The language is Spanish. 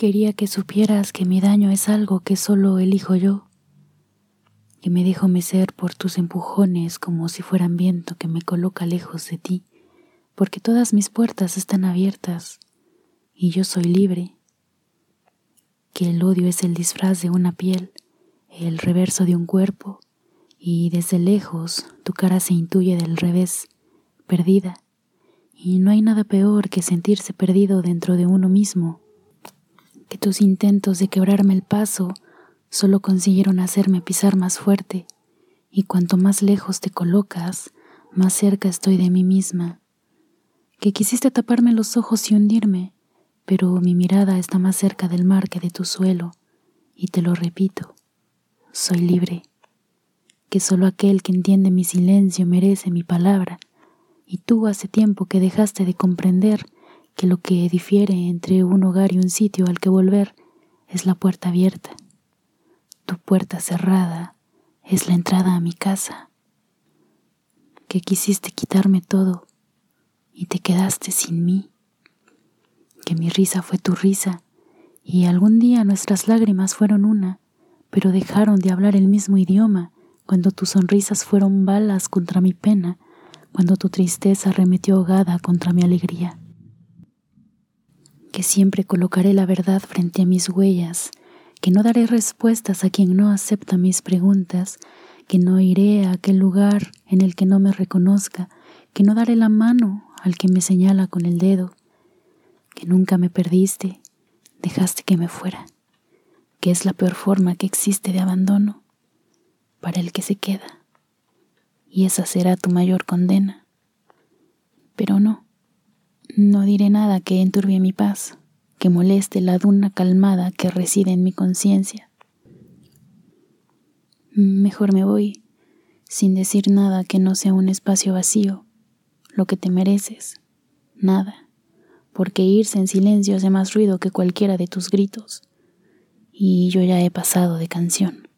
Quería que supieras que mi daño es algo que solo elijo yo, que me dejo mecer por tus empujones como si fueran viento que me coloca lejos de ti, porque todas mis puertas están abiertas y yo soy libre, que el odio es el disfraz de una piel, el reverso de un cuerpo, y desde lejos tu cara se intuye del revés, perdida, y no hay nada peor que sentirse perdido dentro de uno mismo que tus intentos de quebrarme el paso solo consiguieron hacerme pisar más fuerte, y cuanto más lejos te colocas, más cerca estoy de mí misma. Que quisiste taparme los ojos y hundirme, pero mi mirada está más cerca del mar que de tu suelo, y te lo repito, soy libre. Que solo aquel que entiende mi silencio merece mi palabra, y tú hace tiempo que dejaste de comprender que lo que difiere entre un hogar y un sitio al que volver es la puerta abierta. Tu puerta cerrada es la entrada a mi casa. Que quisiste quitarme todo y te quedaste sin mí. Que mi risa fue tu risa y algún día nuestras lágrimas fueron una, pero dejaron de hablar el mismo idioma cuando tus sonrisas fueron balas contra mi pena, cuando tu tristeza remetió ahogada contra mi alegría que siempre colocaré la verdad frente a mis huellas, que no daré respuestas a quien no acepta mis preguntas, que no iré a aquel lugar en el que no me reconozca, que no daré la mano al que me señala con el dedo, que nunca me perdiste, dejaste que me fuera, que es la peor forma que existe de abandono para el que se queda, y esa será tu mayor condena. Pero no, no diré nada que enturbie mi paz, que moleste la duna calmada que reside en mi conciencia. Mejor me voy, sin decir nada que no sea un espacio vacío, lo que te mereces, nada, porque irse en silencio hace más ruido que cualquiera de tus gritos, y yo ya he pasado de canción.